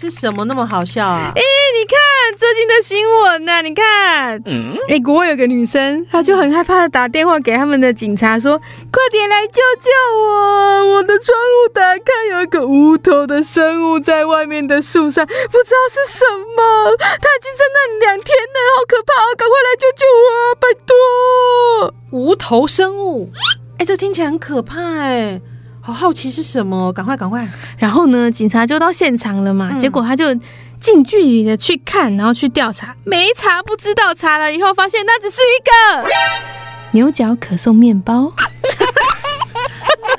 是什么那么好笑啊？哎、欸，你看最近的新闻呐、啊，你看，嗯，哎、欸，国外有个女生，她就很害怕的打电话给他们的警察说，快点来救救我！我的窗户打开，有一个无头的生物在外面的树上，不知道是什么，它已经在那里两天了，好可怕！赶快来救救我，拜托！无头生物，哎、欸，这听起来很可怕，哎。好好奇是什么？赶快赶快！然后呢，警察就到现场了嘛。嗯、结果他就近距离的去看，然后去调查，没查不知道，查了以后发现那只是一个牛角可颂面包。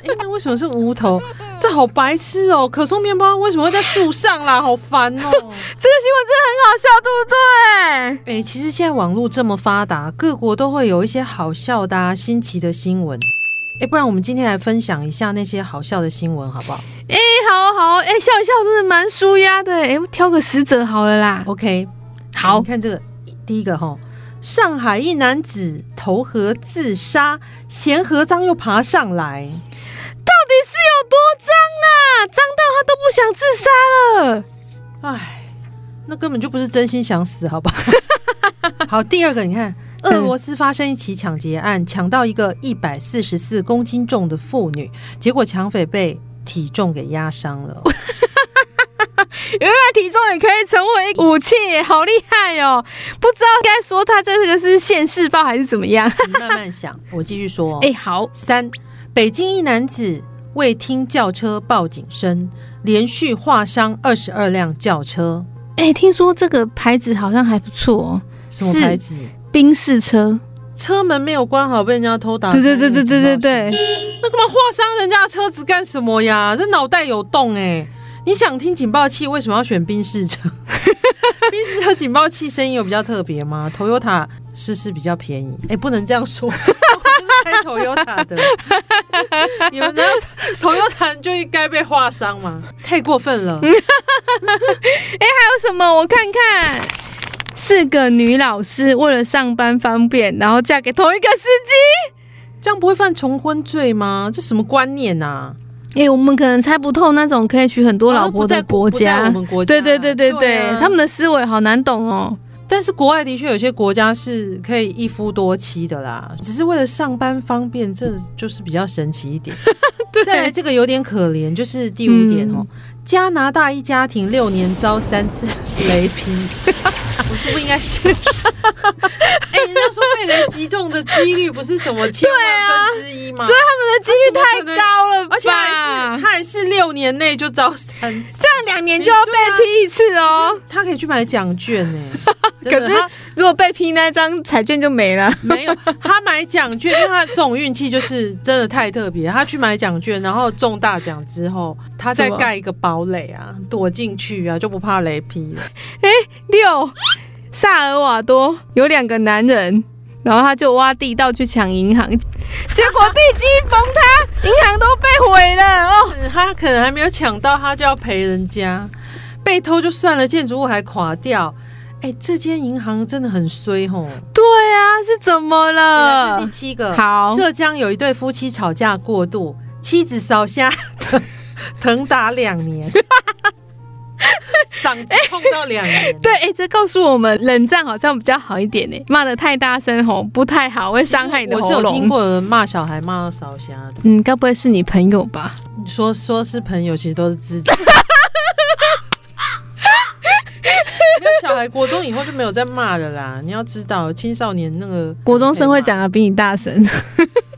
哎、欸，那为什么是无头？这好白痴哦！可颂面包为什么会在树上啦？好烦哦！这个新闻真的很好笑，对不对？哎、欸，其实现在网络这么发达，各国都会有一些好笑的、啊、新奇的新闻。哎，不然我们今天来分享一下那些好笑的新闻，好不好？哎，好好，哎，笑一笑真的蛮舒压的。哎，我挑个十则好了啦。OK，好，你看这个第一个哈，上海一男子投河自杀，嫌河脏又爬上来，到底是有多脏啊？脏到他都不想自杀了。哎，那根本就不是真心想死，好吧？好，第二个你看。俄罗斯发生一起抢劫案，抢到一个一百四十四公斤重的妇女，结果抢匪被体重给压伤了。原来体重也可以成为武器，好厉害哦！不知道该说他这个是现世报还是怎么样？你慢慢想，我继续说。哎，好。三，北京一男子未听轿车报警声，连续划伤二十二辆轿车。哎，听说这个牌子好像还不错哦。什么牌子？宾士车，车门没有关好，被人家偷打。对对对对对对对，那干嘛划伤人家的车子干什么呀？这脑袋有洞哎、欸！你想听警报器，为什么要选宾士车？宾士车警报器声音有比较特别吗？Toyota 是是比较便宜。哎、欸，不能这样说，我是开 Toyota 的。你们难道 Toyota 就应该被划伤吗？太过分了！哎、欸，还有什么？我看看。四个女老师为了上班方便，然后嫁给同一个司机，这样不会犯重婚罪吗？这什么观念啊？哎、欸，我们可能猜不透那种可以娶很多老婆的国家。我们国家，对对对对对，他们的思维好难懂哦。但是国外的确有些国家是可以一夫多妻的啦，只是为了上班方便，这就是比较神奇一点。对再来这个有点可怜，就是第五点哦。嗯加拿大一家庭六年遭三次雷劈，我是不是应该写？哎、欸，人家说被雷击中的几率不是什么千万分之一吗？所以他们的几率太高了，而且还是他还是六年内就遭三次，这样两年就要被劈一次哦。他可以去买奖券呢。可是如果被劈那张彩券就没了。没有，他买奖券，因为他这种运气就是真的太特别。他去买奖券，然后中大奖之后，他再盖一个堡垒啊，躲进去啊，就不怕雷劈了。哎、欸，六萨尔瓦多有两个男人，然后他就挖地道去抢银行，结果地基崩塌，银行都被毁了哦。他可能还没有抢到，他就要赔人家。被偷就算了，建筑物还垮掉。哎、欸，这间银行真的很衰吼！对啊，是怎么了？第七个，好，浙江有一对夫妻吵架过度，妻子烧虾 疼疼打两年，嗓子痛到两年、欸。对，哎、欸，这告诉我们冷战好像比较好一点呢。骂的太大声吼，不太好，会伤害你的喉咙。我是有听过人骂小孩骂到烧虾的。嗯，该不会是你朋友吧？你说说是朋友，其实都是自己。小孩国中以后就没有再骂了啦。你要知道，青少年那个国中生会讲的比你大声。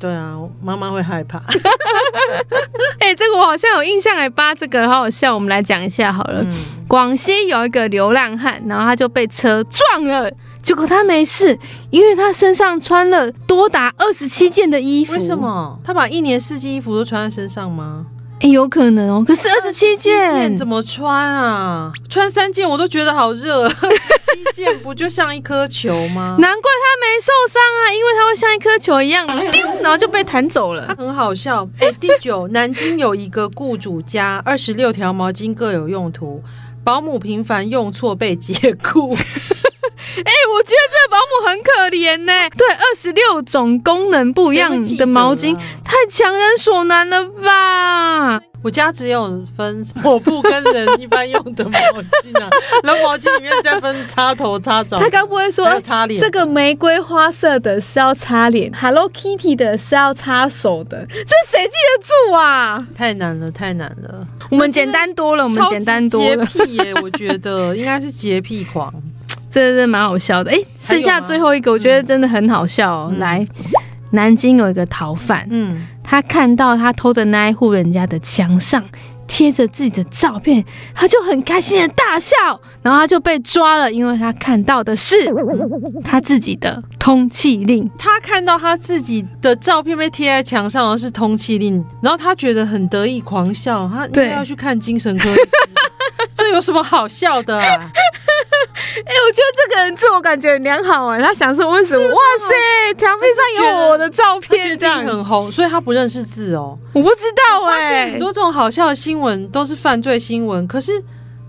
对啊，妈妈会害怕。哎、欸，这个我好像有印象哎，八这个好好笑，我们来讲一下好了。广、嗯、西有一个流浪汉，然后他就被车撞了，结果他没事，因为他身上穿了多达二十七件的衣服。为什么？他把一年四季衣服都穿在身上吗？哎，有可能哦。可是二十七件怎么穿啊？穿三件我都觉得好热。二十七件不就像一颗球吗？难怪他没受伤啊，因为他会像一颗球一样丢，然后就被弹走了。他很好笑。哎，第九，南京有一个雇主家，二十六条毛巾各有用途，保姆频繁用错被解雇。哎、欸，我觉得这个保姆很可怜呢。对，二十六种功能不一样的毛巾，太强人所难了吧？我家只有分抹布跟人一般用的毛巾啊，然后毛巾里面再分擦头、擦澡。他刚不会说擦脸？这个玫瑰花色的是要擦脸，Hello Kitty 的是要擦手的，这谁记得住啊？太难了，太难了。我们简单多了，我们简单多了。洁癖耶，我觉得应该是洁癖狂。这这蛮好笑的，哎，剩下最后一个，我觉得真的很好笑哦。嗯、来，南京有一个逃犯，嗯，他看到他偷的那一户人家的墙上贴着自己的照片，他就很开心的大笑，然后他就被抓了，因为他看到的是 他自己的通缉令。他看到他自己的照片被贴在墙上，而是通缉令，然后他觉得很得意，狂笑，他应该要去看精神科医师。这有什么好笑的啊？哎、欸，我觉得这个人自我感觉很良好哎，他想说为什么？哇塞，墙壁上有我的照片，这样很红，所以他不认识字哦。我不知道哎，很多这种好笑的新闻都是犯罪新闻，可是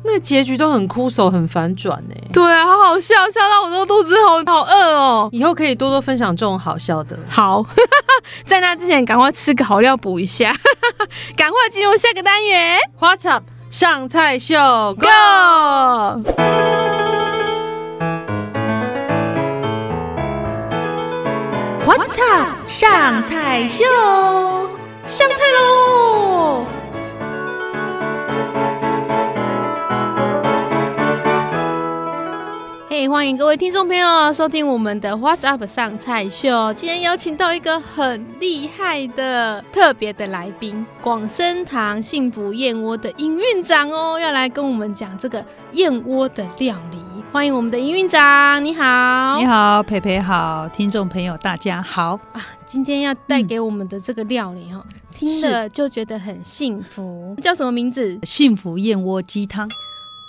那个结局都很枯手，很反转哎。对啊，好好笑，笑到我都肚子好好饿哦。以后可以多多分享这种好笑的。好，在那之前赶快吃个好料补一下，赶快进入下个单元。What's up？上菜秀，Go！我操！上菜秀，上菜喽！嘿，欢迎各位听众朋友收听我们的 What's Up 上菜秀。今天邀请到一个很厉害的特别的来宾，广生堂幸福燕窝的营运长哦，要来跟我们讲这个燕窝的料理。欢迎我们的营运长，你好，你好，培培好，听众朋友大家好啊！今天要带给我们的这个料理哈，嗯、听了就觉得很幸福，叫什么名字？幸福燕窝鸡汤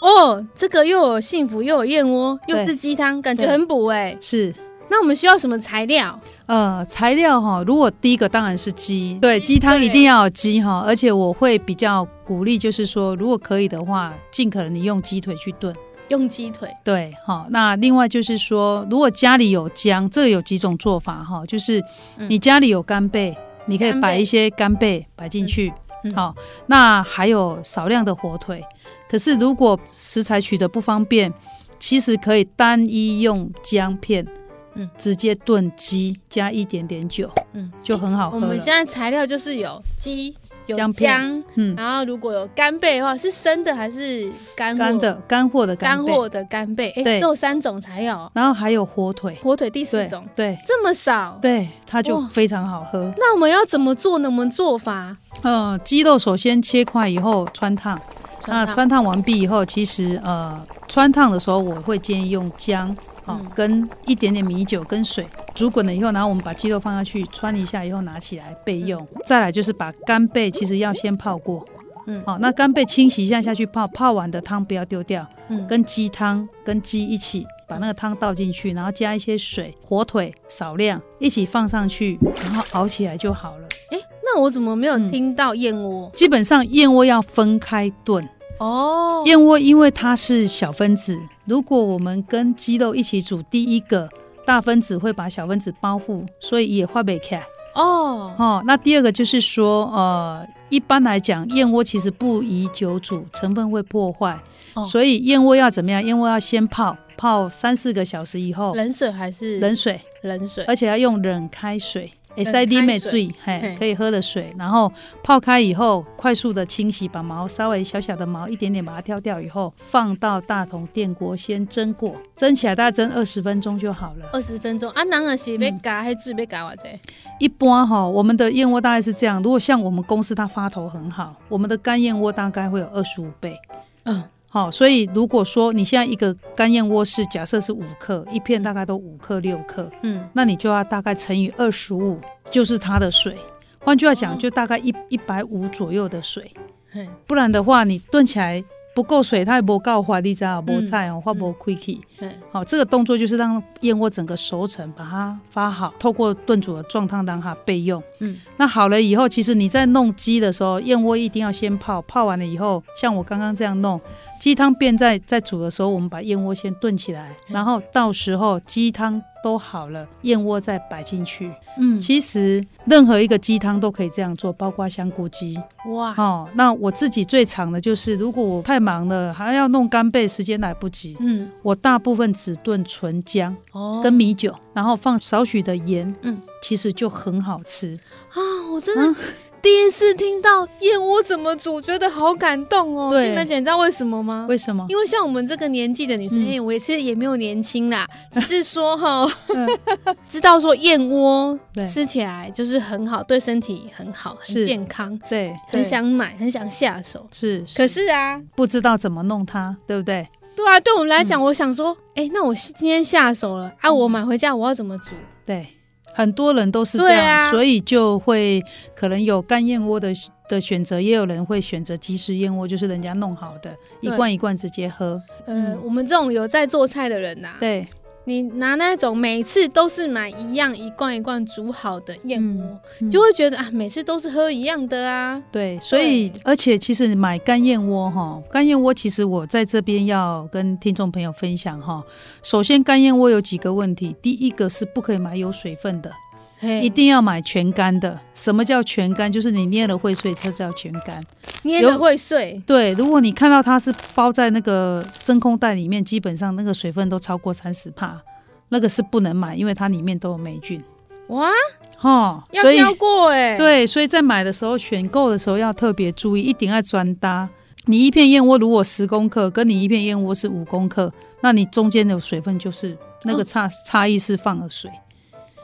哦，这个又有幸福又有燕窝，又是鸡汤，感觉很补哎。是，那我们需要什么材料？呃，材料哈，如果第一个当然是鸡，对，鸡汤一定要有鸡哈，而且我会比较鼓励，就是说，如果可以的话，尽可能你用鸡腿去炖。用鸡腿对，好，那另外就是说，如果家里有姜，这有几种做法哈，就是你家里有干贝，嗯、你可以摆一些干贝摆进去，好、那还有少量的火腿，可是如果食材取得不方便，其实可以单一用姜片，嗯，直接炖鸡，加一点点酒，嗯，就很好喝。我们现在材料就是有鸡。有姜，嗯，然后如果有干贝的话，是生的还是干干的？干货的干货的干贝，哎，只有三种材料。然后还有火腿，火腿第四种，对，这么少，对，它就非常好喝。那我们要怎么做呢？我们做法，呃，鸡肉首先切块以后穿烫，那穿烫。完毕以后，其实呃，穿烫的时候我会建议用姜。好，跟一点点米酒跟水煮滚了以后，然后我们把鸡肉放下去穿一下以后拿起来备用。再来就是把干贝，其实要先泡过。嗯，好，那干贝清洗一下下去泡，泡完的汤不要丢掉。嗯，跟鸡汤跟鸡一起把那个汤倒进去，然后加一些水，火腿少量一起放上去，然后熬起来就好了。哎，那我怎么没有听到燕窝？基本上燕窝要分开炖。哦，燕窝因为它是小分子，如果我们跟鸡肉一起煮，第一个大分子会把小分子包覆，所以也化不开。哦，哦，那第二个就是说，呃，一般来讲，燕窝其实不宜久煮，成分会破坏，哦、所以燕窝要怎么样？燕窝要先泡，泡三四个小时以后，冷水还是冷水？冷水，而且要用冷开水。S D 没醉，嘿，可以喝的水，然后泡开以后，快速的清洗，把毛稍微小小的毛一点点把它挑掉以后，放到大同电锅先蒸过，蒸起来大概蒸二十分钟就好了。二十分钟啊，那个是要加还是要加这？一般哈，我们的燕窝大概是这样，如果像我们公司它发头很好，我们的干燕窝大概会有二十五倍。嗯。好，所以如果说你现在一个干燕窝是假设是五克，一片大概都五克六克，嗯，那你就要大概乘以二十五，就是它的水。换句话讲，就大概一一百五左右的水。嘿不然的话，你炖起来不够水，它也不够滑，你知道不？菜哦，化不开气。嘿好，这个动作就是让燕窝整个熟成，把它发好，透过炖煮的状态让它备用。嗯，那好了以后，其实你在弄鸡的时候，燕窝一定要先泡，泡完了以后，像我刚刚这样弄，鸡汤变在在煮的时候，我们把燕窝先炖起来，然后到时候鸡汤都好了，燕窝再摆进去。嗯，其实任何一个鸡汤都可以这样做，包括香菇鸡。哇，哦，那我自己最常的就是，如果我太忙了，还要弄干贝，时间来不及，嗯，我大部分只炖纯姜哦跟米酒，然后放少许的盐，嗯，其实就很好吃。啊，我真的第一次听到燕窝怎么煮，觉得好感动哦。对你们姐，你知道为什么吗？为什么？因为像我们这个年纪的女生，嗯哎、我也是也没有年轻啦，只是说哈，嗯 知道说燕窝吃起来就是很好，对身体很好，很健康，对，很想买，很想下手。是，可是啊，不知道怎么弄它，对不对？对啊，对我们来讲，我想说，哎、那我今天下手了啊，我买回家我要怎么煮？对，很多人都是这样，啊所以就会可能有干燕窝的的选择，也有人会选择即食燕窝，就是人家弄好的，一罐一罐直接喝。呃，嗯。我们这种有在做菜的人呐、啊，对，你拿那种每次都是买一样一罐一罐煮好的燕窝，嗯就会觉得啊，每次都是喝一样的啊。对，所以而且其实买干燕窝哈，干燕窝其实我在这边要跟听众朋友分享哈。首先，干燕窝有几个问题，第一个是不可以买有水分的，嘿一定要买全干的。什么叫全干？就是你捏了会碎，这叫全干。捏了会碎，对，如果你看到它是包在那个真空袋里面，基本上那个水分都超过三十帕，那个是不能买，因为它里面都有霉菌。哇，哈，所以要挑过哎、，对，所以在买的时候选购的时候要特别注意，一定要专搭。你一片燕窝如果十公克，跟你一片燕窝是五公克，那你中间的水分就是那个差、差异是放了水。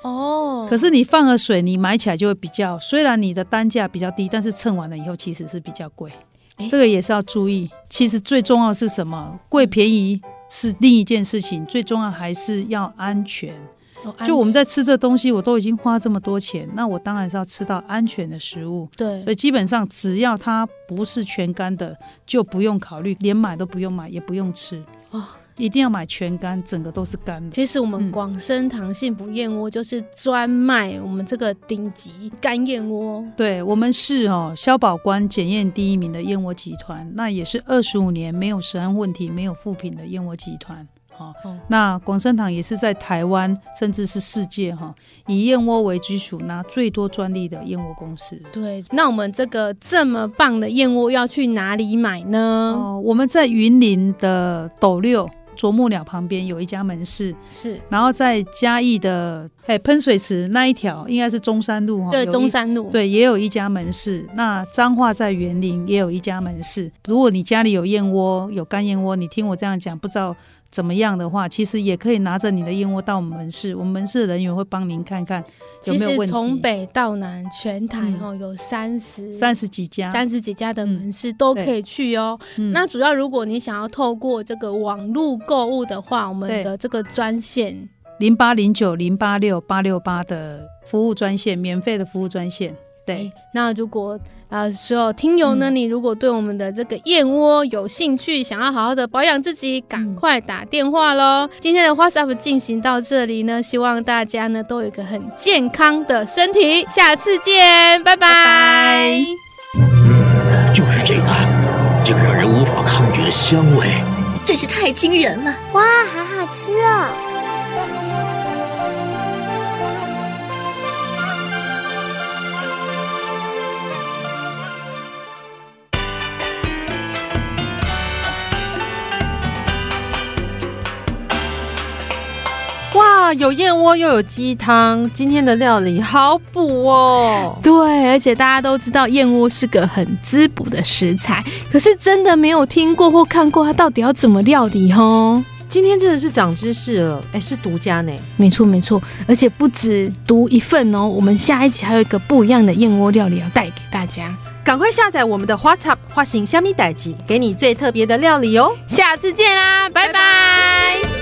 哦，可是你放了水，你买起来就会比较，虽然你的单价比较低，但是称完了以后其实是比较贵。这个也是要注意。其实最重要是什么？贵便宜是另一件事情，最重要还是要安全。哦就我们在吃这东西，我都已经花这么多钱，那我当然是要吃到安全的食物。对所以基本上只要它不是全干的，就不用考虑，连买都不用买，也不用吃。哦一定要买全干，整个都是干的。其实我们嗯广生堂幸福燕窝就是专卖我们这个顶级干燕窝。对我们是哦，消保官检验第一名的燕窝集团，那也是二十五年没有食安问题、没有负评的燕窝集团。哦哦，那广生堂也是在台湾甚至是世界哈、以燕窝为基础拿最多专利的燕窝公司。对，那我们这个这么棒的燕窝要去哪里买呢？哦，我们在云林的斗六啄木鸟旁边有一家门市，是然后在嘉义的哎喷水池那一条应该是中山路哈，对中山路。对，也有一家门市。那彰化在园林也有一家门市。如果你家里有燕窝，有干燕窝，你听我这样讲，不知道怎么样的话，其实也可以拿着你的燕窝到我们门市，我们门市的人员会帮您看看有其没有问题。实从北到南，全台嗯哈有三十三十几家，三十几家的门市都可以去哦。嗯那主要如果你想要透过这个网络购物的话，我们的这个专线零八零九零八六八六八的服务专线，免费的服务专线。那如果呃所有听友呢，嗯你如果对我们的这个燕窝有兴趣，想要好好的保养自己，赶快打电话喽！今天的 WhatsApp 进行到这里呢，希望大家呢都有一个很健康的身体，下次见，拜拜。拜就是这个，这个让人无法抗拒的香味。真是太惊人了！哇，好好吃哦！哇，有燕窝又有鸡汤，今天的料理好补哦。对，而且大家都知道燕窝是个很滋补的食材，可是真的没有听过或看过它到底要怎么料理哦。今天真的是长知识了，哎，是独家呢。没错没错，而且不止读一份哦，我们下一期还有一个不一样的燕窝料理要带给大家。赶快下载我们的 WhatsApp 花型虾米代记，给你最特别的料理哦。下次见啦，拜拜。